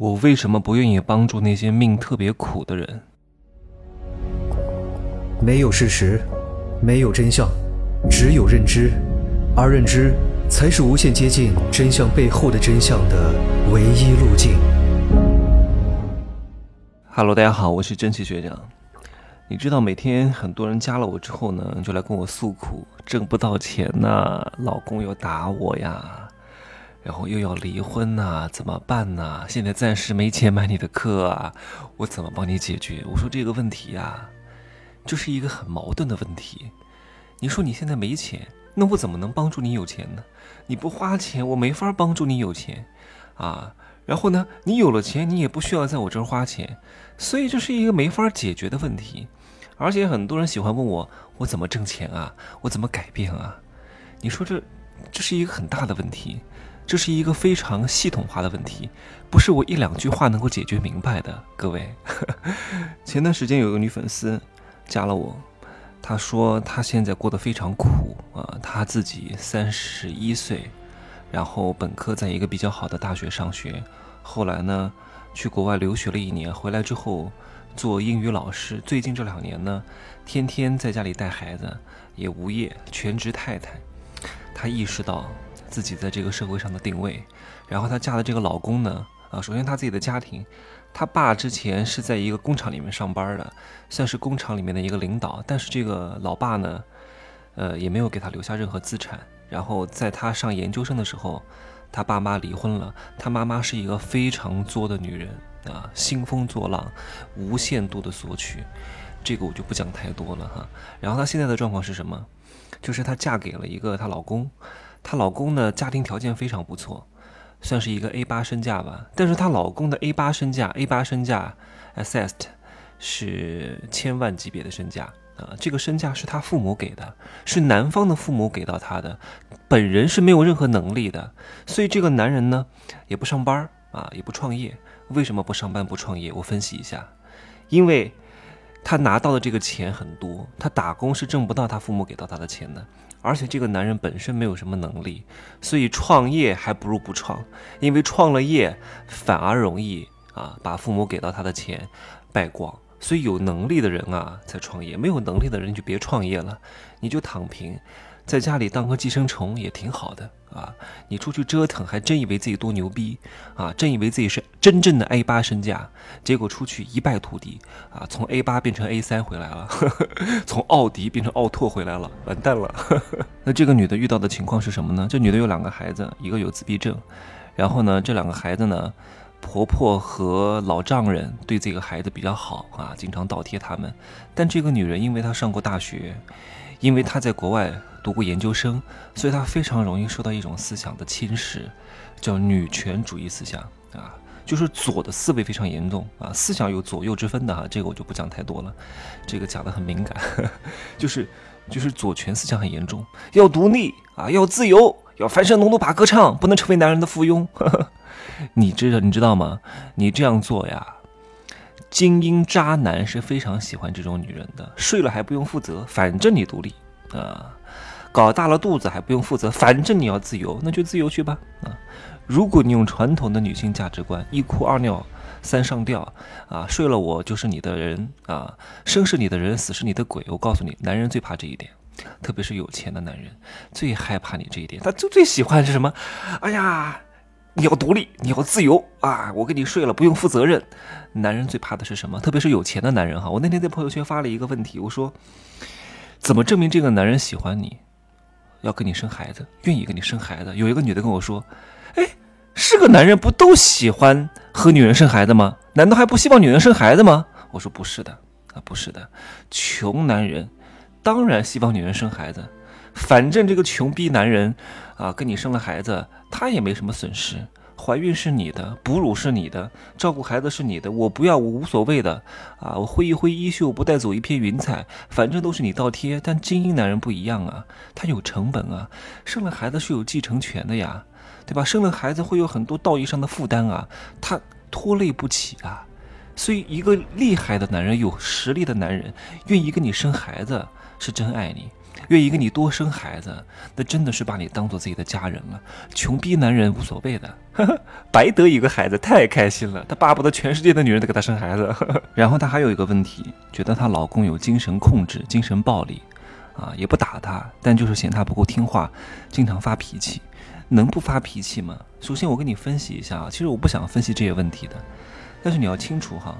我为什么不愿意帮助那些命特别苦的人？没有事实，没有真相，只有认知，而认知才是无限接近真相背后的真相的唯一路径。Hello，大家好，我是真奇学长。你知道每天很多人加了我之后呢，就来跟我诉苦，挣不到钱呐，老公又打我呀。然后又要离婚呐，怎么办呢？现在暂时没钱买你的课啊，我怎么帮你解决？我说这个问题呀，就是一个很矛盾的问题。你说你现在没钱，那我怎么能帮助你有钱呢？你不花钱，我没法帮助你有钱，啊。然后呢，你有了钱，你也不需要在我这儿花钱，所以这是一个没法解决的问题。而且很多人喜欢问我，我怎么挣钱啊？我怎么改变啊？你说这，这是一个很大的问题。这是一个非常系统化的问题，不是我一两句话能够解决明白的。各位，前段时间有个女粉丝加了我，她说她现在过得非常苦啊，她自己三十一岁，然后本科在一个比较好的大学上学，后来呢去国外留学了一年，回来之后做英语老师，最近这两年呢天天在家里带孩子，也无业，全职太太。她意识到。自己在这个社会上的定位，然后她嫁的这个老公呢？啊，首先她自己的家庭，她爸之前是在一个工厂里面上班的，算是工厂里面的一个领导。但是这个老爸呢，呃，也没有给她留下任何资产。然后在她上研究生的时候，她爸妈离婚了。她妈妈是一个非常作的女人啊，兴风作浪，无限度的索取。这个我就不讲太多了哈。然后她现在的状况是什么？就是她嫁给了一个她老公。她老公呢，家庭条件非常不错，算是一个 A 八身价吧。但是她老公的 A 八身价，A 八身价，assessed 是千万级别的身价啊。这个身价是他父母给的，是男方的父母给到他的，本人是没有任何能力的。所以这个男人呢，也不上班啊，也不创业。为什么不上班不创业？我分析一下，因为他拿到的这个钱很多，他打工是挣不到他父母给到他的钱的。而且这个男人本身没有什么能力，所以创业还不如不创，因为创了业反而容易啊把父母给到他的钱败光。所以有能力的人啊才创业，没有能力的人就别创业了，你就躺平。在家里当个寄生虫也挺好的啊！你出去折腾，还真以为自己多牛逼啊！真以为自己是真正的 A 八身价，结果出去一败涂地啊！从 A 八变成 A 三回来了呵呵，从奥迪变成奥拓回来了，完蛋了呵呵！那这个女的遇到的情况是什么呢？这女的有两个孩子，一个有自闭症，然后呢，这两个孩子呢，婆婆和老丈人对这个孩子比较好啊，经常倒贴他们。但这个女人因为她上过大学，因为她在国外。读过研究生，所以他非常容易受到一种思想的侵蚀，叫女权主义思想啊，就是左的思维非常严重啊，思想有左右之分的哈，这个我就不讲太多了，这个讲的很敏感，就是就是左权思想很严重，要独立啊，要自由，要翻身农奴把歌唱，不能成为男人的附庸，你知道你知道吗？你这样做呀，精英渣男是非常喜欢这种女人的，睡了还不用负责，反正你独立啊。搞大了肚子还不用负责，反正你要自由，那就自由去吧。啊，如果你用传统的女性价值观，一哭二尿三上吊，啊，睡了我就是你的人啊，生是你的人，死是你的鬼。我告诉你，男人最怕这一点，特别是有钱的男人最害怕你这一点，他最最喜欢是什么？哎呀，你要独立，你要自由啊！我跟你睡了不用负责任。男人最怕的是什么？特别是有钱的男人哈。我那天在朋友圈发了一个问题，我说，怎么证明这个男人喜欢你？要跟你生孩子，愿意跟你生孩子。有一个女的跟我说：“哎，是个男人不都喜欢和女人生孩子吗？难道还不希望女人生孩子吗？”我说：“不是的，啊，不是的，穷男人当然希望女人生孩子。反正这个穷逼男人啊，跟你生了孩子，他也没什么损失。”怀孕是你的，哺乳是你的，照顾孩子是你的，我不要，我无所谓的，啊，我挥一挥衣袖，不带走一片云彩，反正都是你倒贴。但精英男人不一样啊，他有成本啊，生了孩子是有继承权的呀，对吧？生了孩子会有很多道义上的负担啊，他拖累不起啊。所以，一个厉害的男人、有实力的男人，愿意跟你生孩子，是真爱你；愿意跟你多生孩子，那真的是把你当做自己的家人了。穷逼男人无所谓的，白得一个孩子太开心了，他巴不得全世界的女人都给他生孩子。然后他还有一个问题，觉得她老公有精神控制、精神暴力，啊，也不打她，但就是嫌她不够听话，经常发脾气。能不发脾气吗？首先，我跟你分析一下啊，其实我不想分析这些问题的。但是你要清楚哈，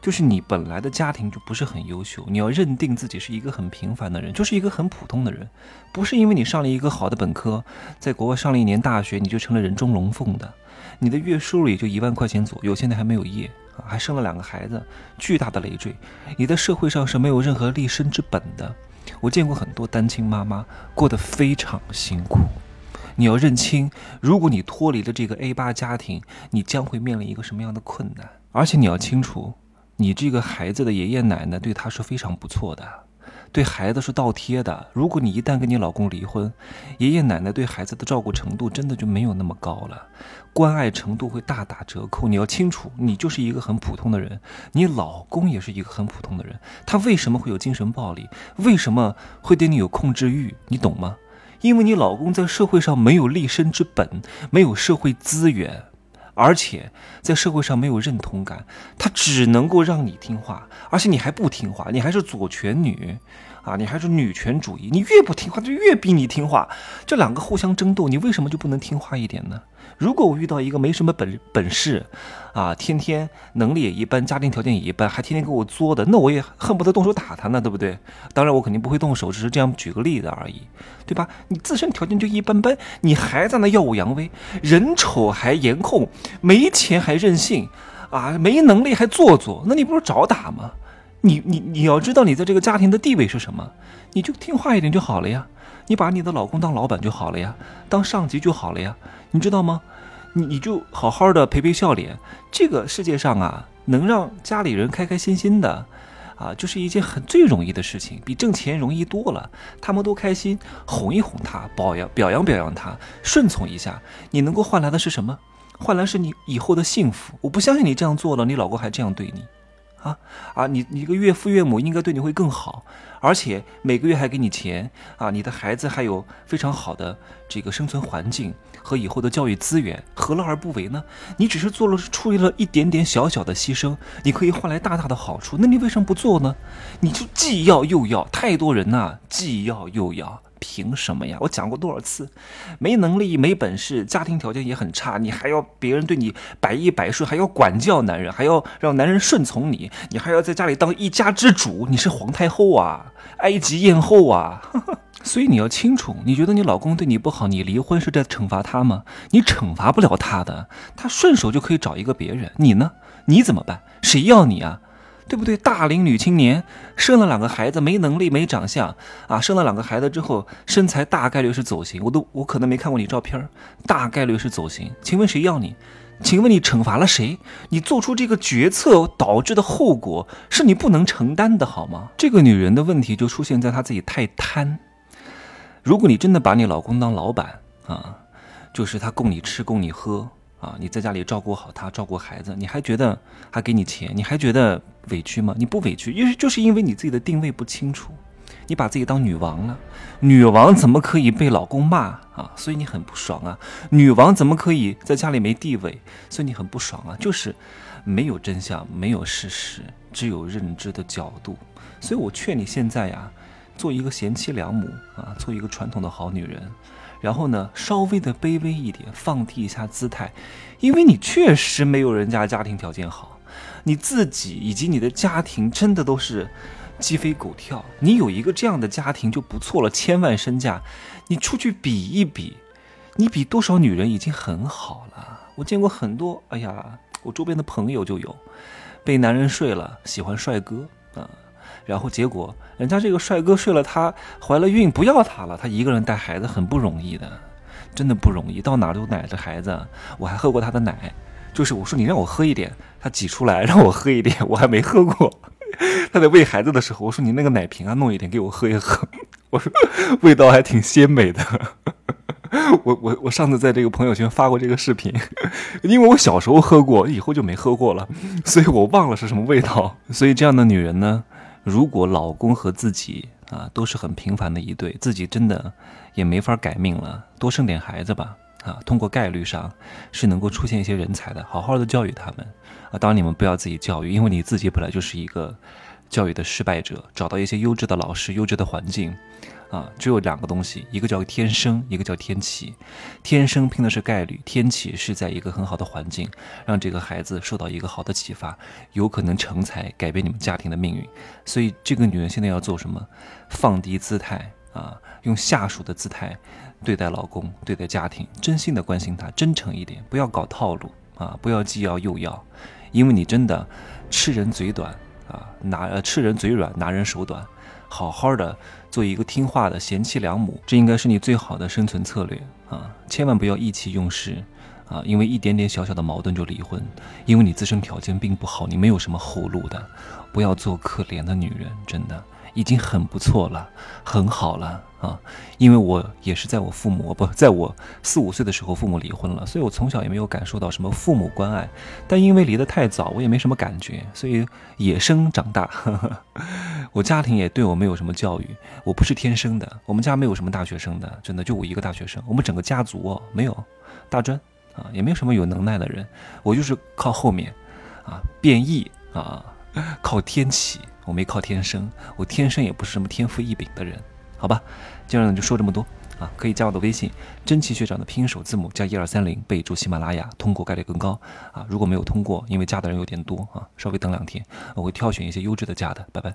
就是你本来的家庭就不是很优秀，你要认定自己是一个很平凡的人，就是一个很普通的人，不是因为你上了一个好的本科，在国外上了一年大学，你就成了人中龙凤的。你的月收入也就一万块钱左右，现在还没有业啊，还生了两个孩子，巨大的累赘。你在社会上是没有任何立身之本的。我见过很多单亲妈妈过得非常辛苦。你要认清，如果你脱离了这个 A 八家庭，你将会面临一个什么样的困难？而且你要清楚，你这个孩子的爷爷奶奶对他是非常不错的，对孩子是倒贴的。如果你一旦跟你老公离婚，爷爷奶奶对孩子的照顾程度真的就没有那么高了，关爱程度会大打折扣。你要清楚，你就是一个很普通的人，你老公也是一个很普通的人，他为什么会有精神暴力？为什么会对你有控制欲？你懂吗？因为你老公在社会上没有立身之本，没有社会资源，而且在社会上没有认同感，他只能够让你听话，而且你还不听话，你还是左权女，啊，你还是女权主义，你越不听话，就越逼你听话，这两个互相争斗，你为什么就不能听话一点呢？如果我遇到一个没什么本本事，啊，天天能力也一般，家庭条件也一般，还天天给我作的，那我也恨不得动手打他呢，对不对？当然我肯定不会动手，只是这样举个例子而已，对吧？你自身条件就一般般，你还在那耀武扬威，人丑还颜控，没钱还任性，啊，没能力还做作，那你不是找打吗？你你你要知道你在这个家庭的地位是什么，你就听话一点就好了呀，你把你的老公当老板就好了呀，当上级就好了呀，你知道吗？你你就好好的赔赔笑脸，这个世界上啊，能让家里人开开心心的，啊，就是一件很最容易的事情，比挣钱容易多了。他们都开心，哄一哄他，表扬表扬表扬他，顺从一下，你能够换来的是什么？换来是你以后的幸福。我不相信你这样做了，你老公还这样对你。啊啊！你你一个岳父岳母应该对你会更好，而且每个月还给你钱啊！你的孩子还有非常好的这个生存环境和以后的教育资源，何乐而不为呢？你只是做了出于了一点点小小的牺牲，你可以换来大大的好处，那你为什么不做呢？你就既要又要，太多人呐，既要又要。凭什么呀？我讲过多少次，没能力、没本事，家庭条件也很差，你还要别人对你百依百顺，还要管教男人，还要让男人顺从你，你还要在家里当一家之主，你是皇太后啊，埃及艳后啊！所以你要清楚，你觉得你老公对你不好，你离婚是在惩罚他吗？你惩罚不了他的，他顺手就可以找一个别人，你呢？你怎么办？谁要你啊？对不对？大龄女青年生了两个孩子，没能力、没长相啊！生了两个孩子之后，身材大概率是走形。我都我可能没看过你照片，大概率是走形。请问谁要你？请问你惩罚了谁？你做出这个决策导致的后果是你不能承担的，好吗？这个女人的问题就出现在她自己太贪。如果你真的把你老公当老板啊，就是他供你吃，供你喝。啊，你在家里照顾好他，照顾孩子，你还觉得还给你钱，你还觉得委屈吗？你不委屈，因为就是因为你自己的定位不清楚，你把自己当女王了。女王怎么可以被老公骂啊？所以你很不爽啊。女王怎么可以在家里没地位？所以你很不爽啊。就是没有真相，没有事实，只有认知的角度。所以我劝你现在呀，做一个贤妻良母啊，做一个传统的好女人。然后呢，稍微的卑微一点，放低一下姿态，因为你确实没有人家家庭条件好，你自己以及你的家庭真的都是鸡飞狗跳。你有一个这样的家庭就不错了，千万身价，你出去比一比，你比多少女人已经很好了。我见过很多，哎呀，我周边的朋友就有，被男人睡了，喜欢帅哥啊。然后结果，人家这个帅哥睡了她，怀了孕，不要她了。她一个人带孩子很不容易的，真的不容易。到哪都奶着孩子，我还喝过她的奶，就是我说你让我喝一点，她挤出来让我喝一点，我还没喝过。她在喂孩子的时候，我说你那个奶瓶啊，弄一点给我喝一喝。我说味道还挺鲜美的。我我我上次在这个朋友圈发过这个视频，因为我小时候喝过，以后就没喝过了，所以我忘了是什么味道。所以这样的女人呢，如果老公和自己啊都是很平凡的一对，自己真的也没法改命了，多生点孩子吧。啊，通过概率上是能够出现一些人才的，好好的教育他们啊。当然你们不要自己教育，因为你自己本来就是一个教育的失败者。找到一些优质的老师、优质的环境。啊，只有两个东西，一个叫天生，一个叫天启。天生拼的是概率，天启是在一个很好的环境，让这个孩子受到一个好的启发，有可能成才，改变你们家庭的命运。所以这个女人现在要做什么？放低姿态啊，用下属的姿态对待老公，对待家庭，真心的关心他，真诚一点，不要搞套路啊，不要既要又要，因为你真的吃人嘴短啊，拿呃吃人嘴软，拿人手短。好好的做一个听话的贤妻良母，这应该是你最好的生存策略啊！千万不要意气用事啊！因为一点点小小的矛盾就离婚，因为你自身条件并不好，你没有什么后路的，不要做可怜的女人，真的。已经很不错了，很好了啊！因为我也是在我父母不在我四五岁的时候，父母离婚了，所以我从小也没有感受到什么父母关爱。但因为离得太早，我也没什么感觉，所以野生长大。我家庭也对我没有什么教育，我不是天生的。我们家没有什么大学生的，真的就我一个大学生。我们整个家族哦，没有大专啊，也没有什么有能耐的人。我就是靠后面啊变异啊，靠天启。我没靠天生，我天生也不是什么天赋异禀的人，好吧？今儿呢就说这么多啊，可以加我的微信，真奇学长的拼音首字母加一二三零，备注喜马拉雅，通过概率更高啊。如果没有通过，因为加的人有点多啊，稍微等两天，我会挑选一些优质的加的，拜拜。